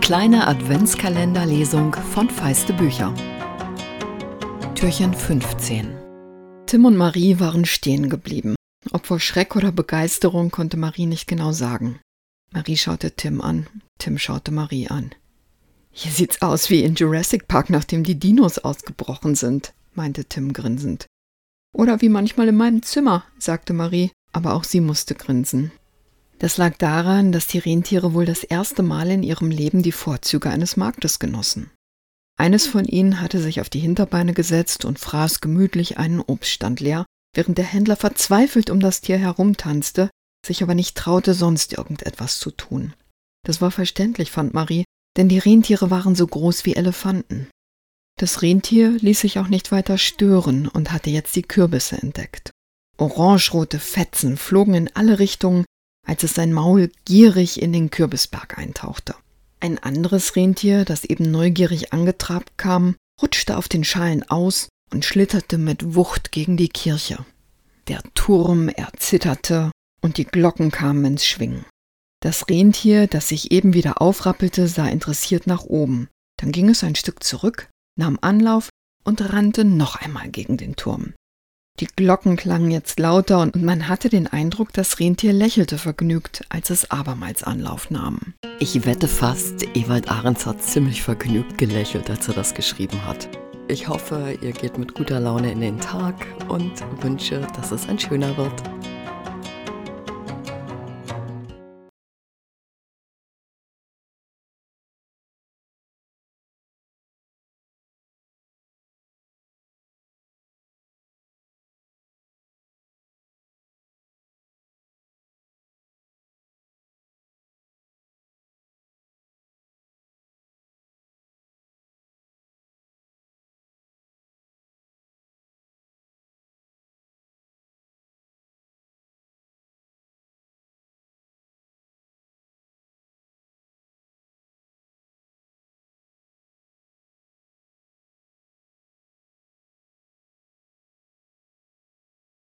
kleine Adventskalenderlesung von Feiste Bücher. Türchen 15. Tim und Marie waren stehen geblieben. Ob vor Schreck oder Begeisterung konnte Marie nicht genau sagen. Marie schaute Tim an, Tim schaute Marie an. Hier sieht's aus wie in Jurassic Park, nachdem die Dinos ausgebrochen sind, meinte Tim grinsend. Oder wie manchmal in meinem Zimmer, sagte Marie, aber auch sie musste grinsen. Das lag daran, dass die Rentiere wohl das erste Mal in ihrem Leben die Vorzüge eines Marktes genossen. Eines von ihnen hatte sich auf die Hinterbeine gesetzt und fraß gemütlich einen Obststand leer, während der Händler verzweifelt um das Tier herumtanzte, sich aber nicht traute, sonst irgendetwas zu tun. Das war verständlich, fand Marie, denn die Rentiere waren so groß wie Elefanten. Das Rentier ließ sich auch nicht weiter stören und hatte jetzt die Kürbisse entdeckt. Orangerote Fetzen flogen in alle Richtungen, als es sein Maul gierig in den Kürbisberg eintauchte. Ein anderes Rentier, das eben neugierig angetrabt kam, rutschte auf den Schalen aus und schlitterte mit Wucht gegen die Kirche. Der Turm erzitterte und die Glocken kamen ins Schwingen. Das Rentier, das sich eben wieder aufrappelte, sah interessiert nach oben. Dann ging es ein Stück zurück, nahm Anlauf und rannte noch einmal gegen den Turm. Die Glocken klangen jetzt lauter und man hatte den Eindruck, das Rentier lächelte vergnügt, als es abermals Anlauf nahm. Ich wette fast, Ewald Ahrens hat ziemlich vergnügt gelächelt, als er das geschrieben hat. Ich hoffe, ihr geht mit guter Laune in den Tag und wünsche, dass es ein schöner wird.